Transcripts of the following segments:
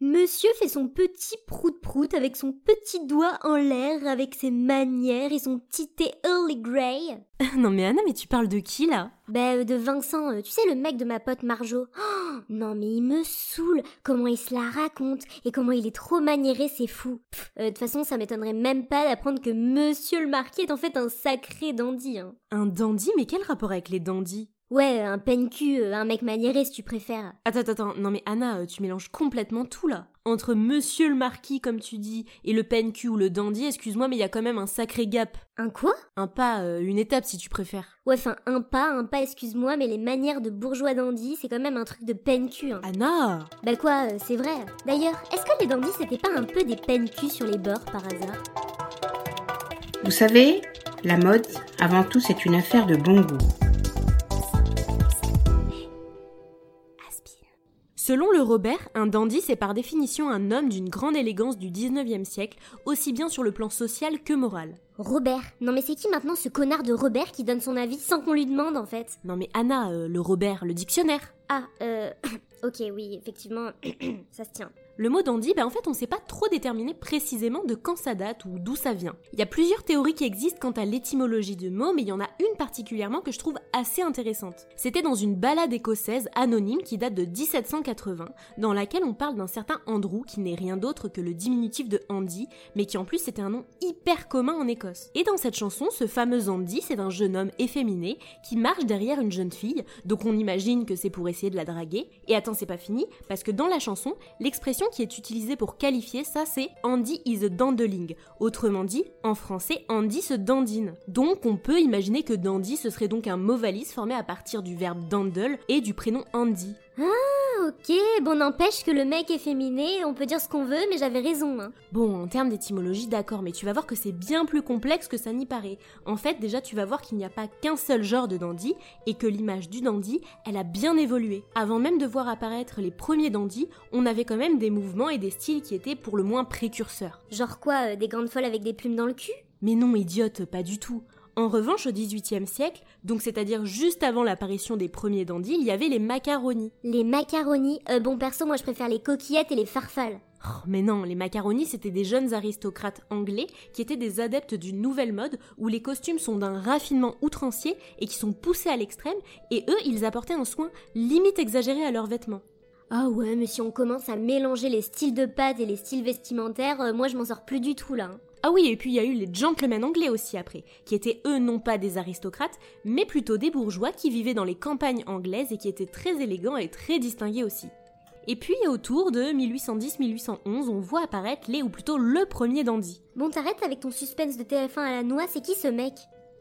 Monsieur fait son petit prout-prout avec son petit doigt en l'air, avec ses manières et son petit thé Early Grey. non mais Anna, mais tu parles de qui là? Ben de Vincent, euh, tu sais le mec de ma pote Marjo. Oh, non mais il me saoule, comment il se la raconte et comment il est trop maniéré, c'est fou. Euh, de toute façon, ça m'étonnerait même pas d'apprendre que Monsieur le Marquis est en fait un sacré dandy. Hein. Un dandy? Mais quel rapport avec les dandys? Ouais, un pencu, un mec maniéré si tu préfères. Attends, attends, attends, non mais Anna, tu mélanges complètement tout là. Entre monsieur le marquis, comme tu dis, et le pencu ou le dandy, excuse-moi, mais il y a quand même un sacré gap. Un quoi? Un pas, une étape si tu préfères. Ouais, enfin, un pas, un pas, excuse-moi, mais les manières de bourgeois dandy, c'est quand même un truc de pencu. Hein. Anna Bah quoi, c'est vrai. D'ailleurs, est-ce que les dandys c'était pas un peu des pencu sur les bords par hasard? Vous savez, la mode, avant tout, c'est une affaire de bon goût. Selon le Robert, un dandy c'est par définition un homme d'une grande élégance du 19e siècle, aussi bien sur le plan social que moral. Robert Non mais c'est qui maintenant ce connard de Robert qui donne son avis sans qu'on lui demande en fait? Non mais Anna, euh, le Robert, le dictionnaire. Ah, euh... ok, oui, effectivement, ça se tient. Le mot dandy, ben en fait, on ne sait pas trop déterminer précisément de quand ça date ou d'où ça vient. Il y a plusieurs théories qui existent quant à l'étymologie du mot, mais il y en a une particulièrement que je trouve assez intéressante. C'était dans une ballade écossaise anonyme qui date de 1780, dans laquelle on parle d'un certain Andrew qui n'est rien d'autre que le diminutif de Andy, mais qui en plus était un nom hyper commun en Écosse. Et dans cette chanson, ce fameux Andy, c'est un jeune homme efféminé qui marche derrière une jeune fille, donc on imagine que c'est pour essayer de la draguer. Et attends, c'est pas fini, parce que dans la chanson, l'expression qui est utilisé pour qualifier ça, c'est Andy is a dandling. Autrement dit, en français, Andy se dandine. Donc on peut imaginer que dandy ce serait donc un mot valise formé à partir du verbe dandle et du prénom Andy. Ah, ok, bon, n'empêche que le mec est féminé, on peut dire ce qu'on veut, mais j'avais raison. Hein. Bon, en termes d'étymologie, d'accord, mais tu vas voir que c'est bien plus complexe que ça n'y paraît. En fait, déjà, tu vas voir qu'il n'y a pas qu'un seul genre de dandy, et que l'image du dandy, elle a bien évolué. Avant même de voir apparaître les premiers dandys, on avait quand même des mouvements et des styles qui étaient pour le moins précurseurs. Genre quoi, euh, des grandes folles avec des plumes dans le cul? Mais non, idiote, pas du tout. En revanche, au XVIIIe siècle, donc c'est-à-dire juste avant l'apparition des premiers dandys, il y avait les macaronis. Les macaronis euh, Bon perso, moi je préfère les coquillettes et les farfales. Oh, mais non, les macaronis c'était des jeunes aristocrates anglais qui étaient des adeptes d'une nouvelle mode où les costumes sont d'un raffinement outrancier et qui sont poussés à l'extrême, et eux ils apportaient un soin limite exagéré à leurs vêtements. Ah ouais, mais si on commence à mélanger les styles de pâte et les styles vestimentaires, euh, moi je m'en sors plus du tout là. Hein. Ah oui, et puis il y a eu les gentlemen anglais aussi après, qui étaient eux non pas des aristocrates, mais plutôt des bourgeois qui vivaient dans les campagnes anglaises et qui étaient très élégants et très distingués aussi. Et puis autour de 1810-1811, on voit apparaître les ou plutôt le premier dandy. Bon, t'arrêtes avec ton suspense de TF1 à la noix, c'est qui ce mec?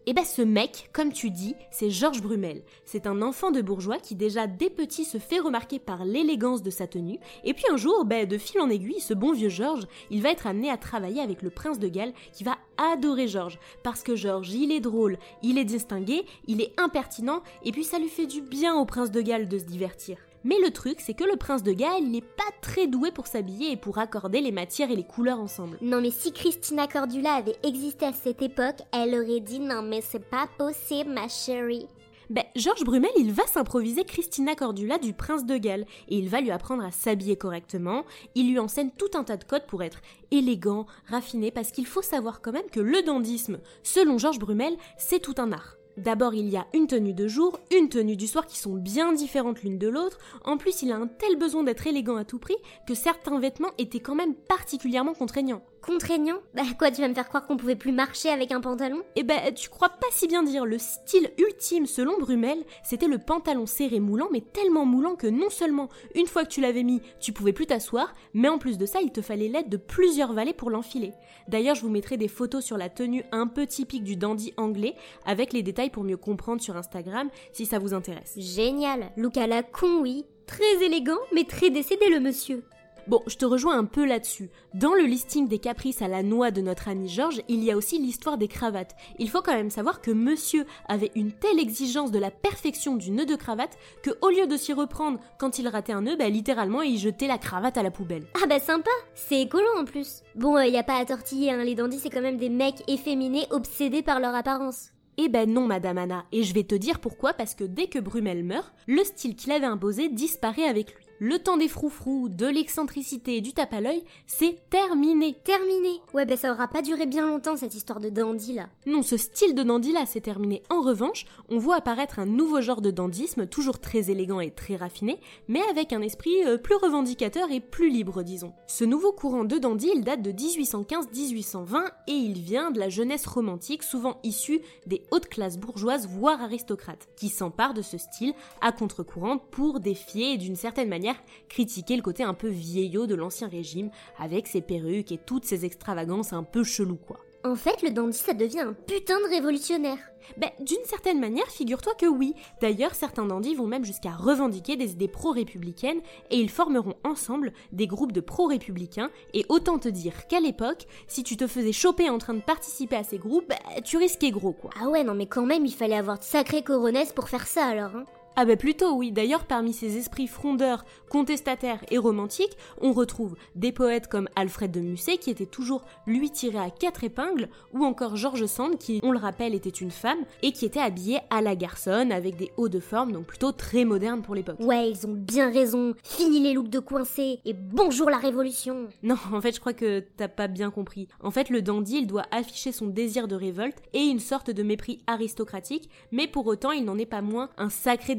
Et eh ben ce mec, comme tu dis, c'est Georges Brumel. C'est un enfant de bourgeois qui déjà dès petit se fait remarquer par l'élégance de sa tenue, et puis un jour, ben, de fil en aiguille, ce bon vieux Georges, il va être amené à travailler avec le prince de Galles qui va adorer Georges, parce que Georges, il est drôle, il est distingué, il est impertinent, et puis ça lui fait du bien au prince de Galles de se divertir. Mais le truc, c'est que le prince de Galles, il n'est pas très doué pour s'habiller et pour accorder les matières et les couleurs ensemble. Non mais si Christina Cordula avait existé à cette époque, elle aurait dit non mais c'est pas possible ma chérie. Ben, Georges Brumel, il va s'improviser Christina Cordula du prince de Galles et il va lui apprendre à s'habiller correctement. Il lui enseigne tout un tas de codes pour être élégant, raffiné, parce qu'il faut savoir quand même que le dandisme, selon Georges Brumel, c'est tout un art. D'abord, il y a une tenue de jour, une tenue du soir qui sont bien différentes l'une de l'autre. En plus, il a un tel besoin d'être élégant à tout prix que certains vêtements étaient quand même particulièrement contraignants. Contraignant. Bah quoi, tu vas me faire croire qu'on pouvait plus marcher avec un pantalon? Eh bah tu crois pas si bien dire, le style ultime selon Brumel, c'était le pantalon serré moulant, mais tellement moulant que non seulement une fois que tu l'avais mis, tu pouvais plus t'asseoir, mais en plus de ça, il te fallait l'aide de plusieurs valets pour l'enfiler. D'ailleurs, je vous mettrai des photos sur la tenue un peu typique du dandy anglais, avec les détails pour mieux comprendre sur Instagram, si ça vous intéresse. Génial. Look à la con, oui. Très élégant, mais très décédé le monsieur Bon, je te rejoins un peu là-dessus. Dans le listing des caprices à la noix de notre ami Georges, il y a aussi l'histoire des cravates. Il faut quand même savoir que monsieur avait une telle exigence de la perfection du nœud de cravate que au lieu de s'y reprendre quand il ratait un nœud, bah littéralement il jetait la cravate à la poubelle. Ah bah sympa, c'est écolo en plus. Bon, il euh, y a pas à tortiller, hein. les dandys c'est quand même des mecs efféminés obsédés par leur apparence. Eh ben non, Madame Anna, et je vais te dire pourquoi, parce que dès que Brumel meurt, le style qu'il avait imposé disparaît avec lui. Le temps des froufrous, de l'excentricité et du tape à l'œil, c'est terminé. Terminé. Ouais, ben ça aura pas duré bien longtemps cette histoire de dandy là. Non, ce style de dandy là s'est terminé. En revanche, on voit apparaître un nouveau genre de dandisme, toujours très élégant et très raffiné, mais avec un esprit euh, plus revendicateur et plus libre, disons. Ce nouveau courant de dandy, il date de 1815-1820 et il vient de la jeunesse romantique, souvent issue des hautes classes bourgeoises, voire aristocrates, qui s'emparent de ce style à contre-courant pour défier et d'une certaine manière critiquer le côté un peu vieillot de l'ancien régime, avec ses perruques et toutes ses extravagances un peu chelou quoi. En fait, le dandy, ça devient un putain de révolutionnaire. Ben, d'une certaine manière, figure-toi que oui. D'ailleurs, certains dandys vont même jusqu'à revendiquer des idées pro-républicaines et ils formeront ensemble des groupes de pro-républicains. Et autant te dire qu'à l'époque, si tu te faisais choper en train de participer à ces groupes, ben, tu risquais gros quoi. Ah ouais, non mais quand même, il fallait avoir de sacrées coronesses pour faire ça alors. Hein. Ah bah plutôt oui, d'ailleurs parmi ces esprits frondeurs, contestataires et romantiques, on retrouve des poètes comme Alfred de Musset qui était toujours lui tiré à quatre épingles, ou encore George Sand qui, on le rappelle, était une femme et qui était habillée à la garçonne avec des hauts de forme, donc plutôt très moderne pour l'époque. Ouais, ils ont bien raison, fini les looks de coincés et bonjour la révolution Non, en fait je crois que t'as pas bien compris. En fait le dandy il doit afficher son désir de révolte et une sorte de mépris aristocratique, mais pour autant il n'en est pas moins un sacré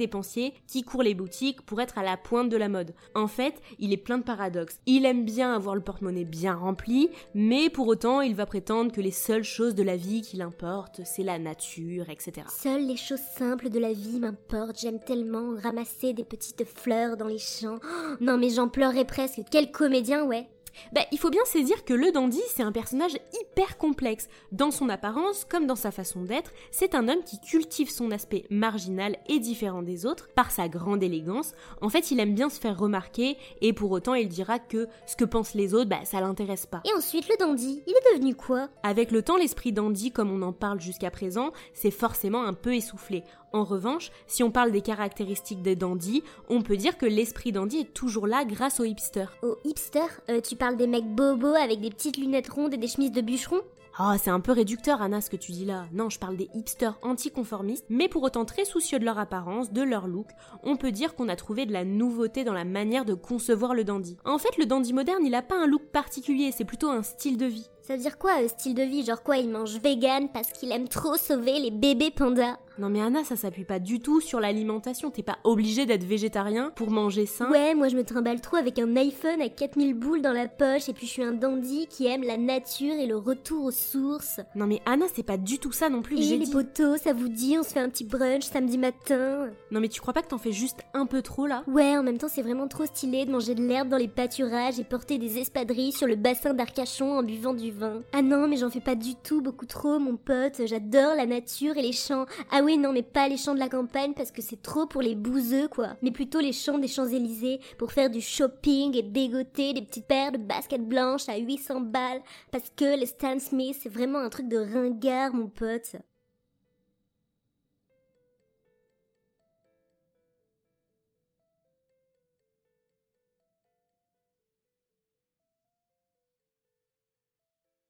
qui court les boutiques pour être à la pointe de la mode. En fait, il est plein de paradoxes. Il aime bien avoir le porte-monnaie bien rempli, mais pour autant, il va prétendre que les seules choses de la vie qui l'importent, c'est la nature, etc. Seules les choses simples de la vie m'importent. J'aime tellement ramasser des petites fleurs dans les champs. Oh, non mais j'en pleurerais presque. Quel comédien, ouais. Bah, il faut bien saisir que le dandy, c'est un personnage hyper complexe. Dans son apparence, comme dans sa façon d'être, c'est un homme qui cultive son aspect marginal et différent des autres par sa grande élégance. En fait, il aime bien se faire remarquer et pour autant, il dira que ce que pensent les autres, bah, ça l'intéresse pas. Et ensuite, le dandy, il est devenu quoi? Avec le temps, l'esprit dandy, comme on en parle jusqu'à présent, c'est forcément un peu essoufflé. En revanche, si on parle des caractéristiques des dandys, on peut dire que l'esprit dandy est toujours là grâce aux hipsters. Aux hipsters euh, Tu parles des mecs bobos avec des petites lunettes rondes et des chemises de bûcheron ah, c'est un peu réducteur, Anna, ce que tu dis là. Non, je parle des hipsters anticonformistes, mais pour autant très soucieux de leur apparence, de leur look. On peut dire qu'on a trouvé de la nouveauté dans la manière de concevoir le dandy. En fait, le dandy moderne, il a pas un look particulier, c'est plutôt un style de vie. Ça veut dire quoi, un style de vie? Genre quoi, il mange vegan parce qu'il aime trop sauver les bébés pandas? Non mais Anna, ça s'appuie pas du tout sur l'alimentation. T'es pas obligé d'être végétarien pour manger sain. Ouais, moi je me trimballe trop avec un iPhone à 4000 boules dans la poche et puis je suis un dandy qui aime la nature et le retour aux sources. Non mais Anna, c'est pas du tout ça non plus j'ai les potos, ça vous dit, on se fait un petit brunch samedi matin Non mais tu crois pas que t'en fais juste un peu trop là? Ouais, en même temps c'est vraiment trop stylé de manger de l'herbe dans les pâturages et porter des espadrilles sur le bassin d'Arcachon en buvant du vin. Ah non, mais j'en fais pas du tout, beaucoup trop, mon pote. J'adore la nature et les champs. Ah oui, non, mais pas les champs de la campagne parce que c'est trop pour les bouseux, quoi. Mais plutôt les champs des Champs-Élysées pour faire du shopping et dégoter des petites paires de baskets blanches à 800 balles parce que les Stan Smith, c'est vraiment un truc de ringard, mon pote.